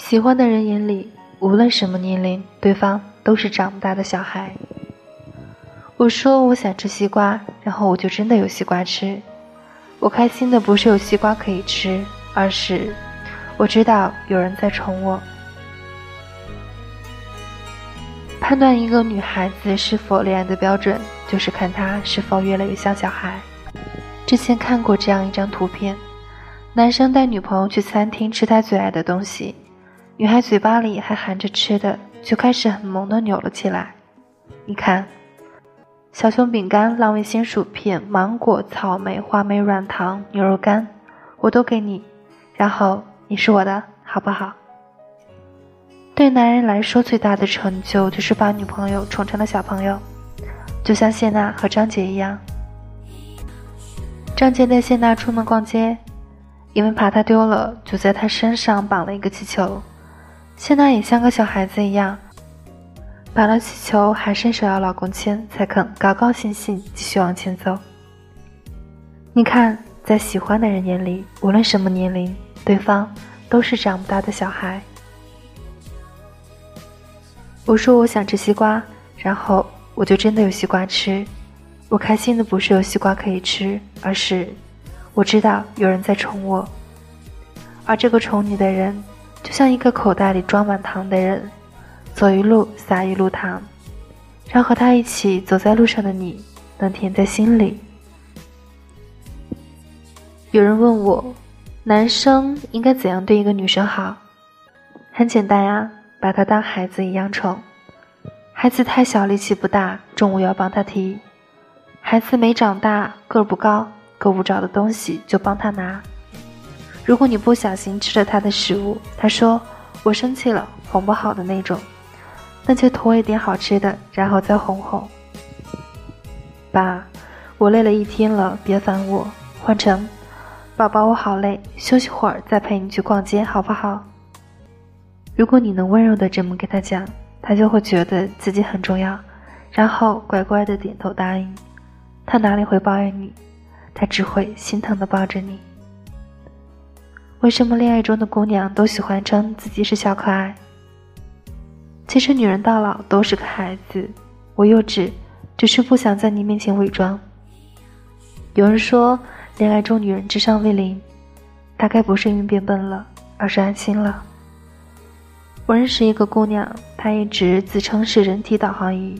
喜欢的人眼里，无论什么年龄，对方都是长不大的小孩。我说我想吃西瓜，然后我就真的有西瓜吃。我开心的不是有西瓜可以吃，而是我知道有人在宠我。判断一个女孩子是否恋爱的标准，就是看她是否越来越像小孩。之前看过这样一张图片，男生带女朋友去餐厅吃他最爱的东西。女孩嘴巴里还含着吃的，就开始很萌的扭了起来。你看，小熊饼干、浪味仙薯片、芒果、草莓、话梅软糖、牛肉干，我都给你，然后你是我的，好不好？对男人来说，最大的成就就是把女朋友宠成了小朋友，就像谢娜和张杰一样。张杰带谢娜出门逛街，因为怕她丢了，就在她身上绑了一个气球。谢娜也像个小孩子一样，绑了气球，还伸手要老公牵，才肯高高兴兴继续往前走。你看，在喜欢的人眼里，无论什么年龄，对方都是长不大的小孩。我说我想吃西瓜，然后我就真的有西瓜吃。我开心的不是有西瓜可以吃，而是我知道有人在宠我，而这个宠你的人。就像一个口袋里装满糖的人，走一路撒一路糖，让和他一起走在路上的你能甜在心里。有人问我，男生应该怎样对一个女生好？很简单呀，把她当孩子一样宠。孩子太小力气不大，重物要帮他提；孩子没长大个不高，够不着的东西就帮他拿。如果你不小心吃了他的食物，他说我生气了，哄不好的那种，那就托一点好吃的，然后再哄哄。爸，我累了一天了，别烦我。换成，宝宝我好累，休息会儿再陪你去逛街，好不好？如果你能温柔的这么跟他讲，他就会觉得自己很重要，然后乖乖的点头答应。他哪里会抱怨你？他只会心疼的抱着你。为什么恋爱中的姑娘都喜欢称自己是小可爱？其实女人到老都是个孩子。我幼稚，只是不想在你面前伪装。有人说，恋爱中女人智商为零，大概不是因为变笨了，而是安心了。我认识一个姑娘，她一直自称是人体导航仪。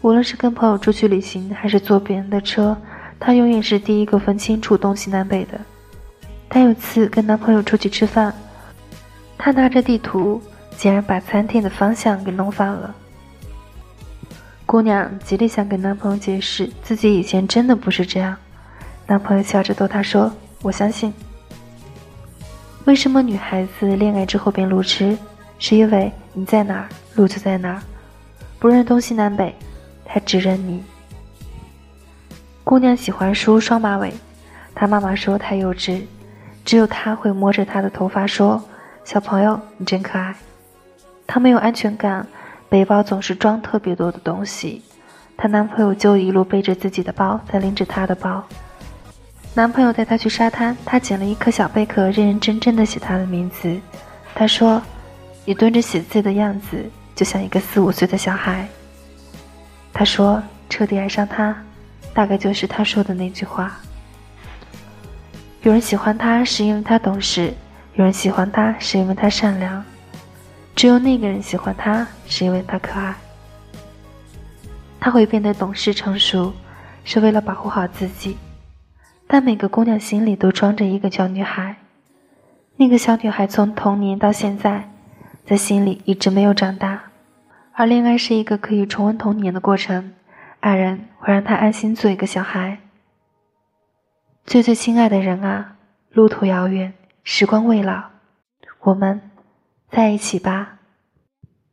无论是跟朋友出去旅行，还是坐别人的车，她永远是第一个分清楚东西南北的。她有次跟男朋友出去吃饭，她拿着地图，竟然把餐厅的方向给弄反了。姑娘极力想跟男朋友解释自己以前真的不是这样，男朋友笑着逗她说：“我相信。”为什么女孩子恋爱之后变路痴？是因为你在哪儿，路就在哪儿，不认东西南北，他只认你。姑娘喜欢梳双马尾，她妈妈说她幼稚。只有他会摸着她的头发说：“小朋友，你真可爱。”她没有安全感，背包总是装特别多的东西。她男朋友就一路背着自己的包，在拎着她的包。男朋友带她去沙滩，她捡了一颗小贝壳，认认真真的写她的名字。他说：“你蹲着写字的样子，就像一个四五岁的小孩。”他说：“彻底爱上他，大概就是他说的那句话。”有人喜欢他是因为他懂事，有人喜欢他是因为他善良，只有那个人喜欢他是因为他可爱。他会变得懂事成熟，是为了保护好自己。但每个姑娘心里都装着一个小女孩，那个小女孩从童年到现在，在心里一直没有长大。而恋爱是一个可以重温童年的过程，爱人会让她安心做一个小孩。最最亲爱的人啊，路途遥远，时光未老，我们在一起吧。